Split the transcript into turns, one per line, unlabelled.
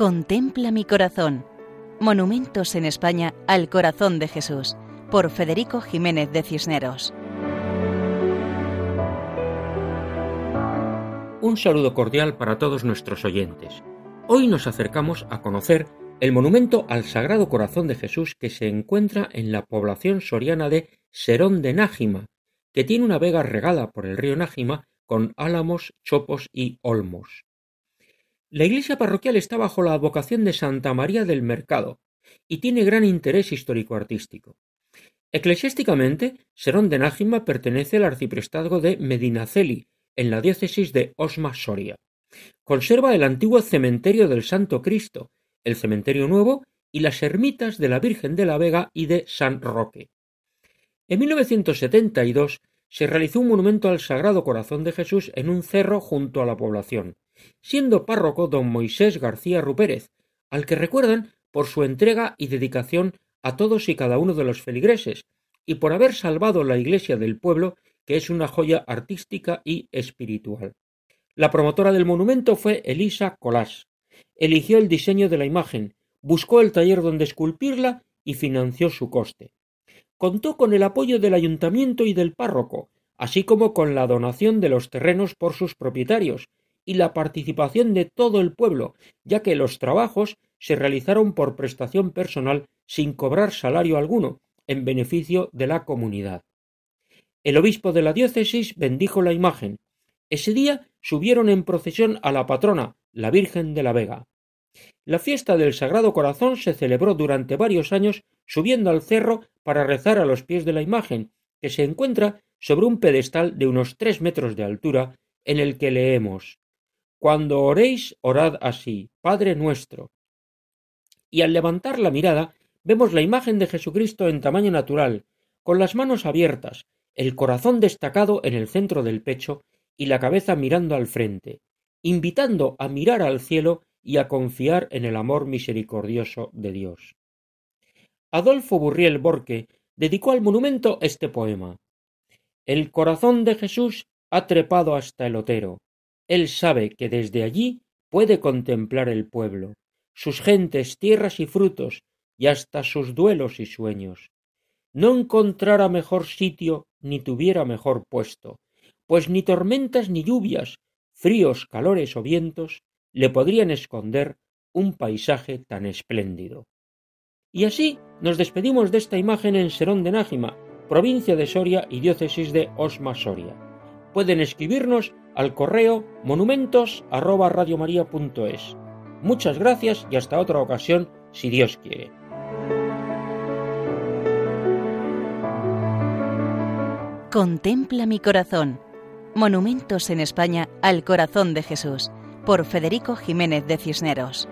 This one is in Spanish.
Contempla mi corazón. Monumentos en España al corazón de Jesús, por Federico Jiménez de Cisneros.
Un saludo cordial para todos nuestros oyentes. Hoy nos acercamos a conocer el monumento al Sagrado Corazón de Jesús que se encuentra en la población soriana de Serón de Nájima, que tiene una vega regada por el río Nájima con álamos, chopos y olmos. La iglesia parroquial está bajo la advocación de Santa María del Mercado y tiene gran interés histórico-artístico. Eclesiásticamente, Serón de Nájima pertenece al arciprestazgo de Medinaceli, en la diócesis de Osma Soria. Conserva el antiguo cementerio del Santo Cristo, el cementerio nuevo y las ermitas de la Virgen de la Vega y de San Roque. En 1972 se realizó un monumento al Sagrado Corazón de Jesús en un cerro junto a la población, siendo párroco don Moisés García Rupérez, al que recuerdan por su entrega y dedicación a todos y cada uno de los feligreses, y por haber salvado la iglesia del pueblo, que es una joya artística y espiritual. La promotora del monumento fue Elisa Colás. Eligió el diseño de la imagen, buscó el taller donde esculpirla y financió su coste. Contó con el apoyo del ayuntamiento y del párroco, así como con la donación de los terrenos por sus propietarios, y la participación de todo el pueblo, ya que los trabajos se realizaron por prestación personal sin cobrar salario alguno, en beneficio de la comunidad. El obispo de la diócesis bendijo la imagen. Ese día subieron en procesión a la patrona, la Virgen de la Vega. La fiesta del Sagrado Corazón se celebró durante varios años subiendo al cerro para rezar a los pies de la imagen, que se encuentra sobre un pedestal de unos tres metros de altura, en el que leemos cuando oréis, orad así, Padre nuestro. Y al levantar la mirada, vemos la imagen de Jesucristo en tamaño natural, con las manos abiertas, el corazón destacado en el centro del pecho y la cabeza mirando al frente, invitando a mirar al cielo y a confiar en el amor misericordioso de Dios. Adolfo Burriel Borque dedicó al monumento este poema. El corazón de Jesús ha trepado hasta el otero, él sabe que desde allí puede contemplar el pueblo, sus gentes, tierras y frutos, y hasta sus duelos y sueños. No encontrara mejor sitio ni tuviera mejor puesto, pues ni tormentas ni lluvias, fríos, calores o vientos le podrían esconder un paisaje tan espléndido. Y así nos despedimos de esta imagen en Serón de Nájima, provincia de Soria y diócesis de Osma Soria. Pueden escribirnos al correo monumentos@radiomaria.es. Muchas gracias y hasta otra ocasión, si Dios quiere.
Contempla mi corazón. Monumentos en España al corazón de Jesús, por Federico Jiménez de Cisneros.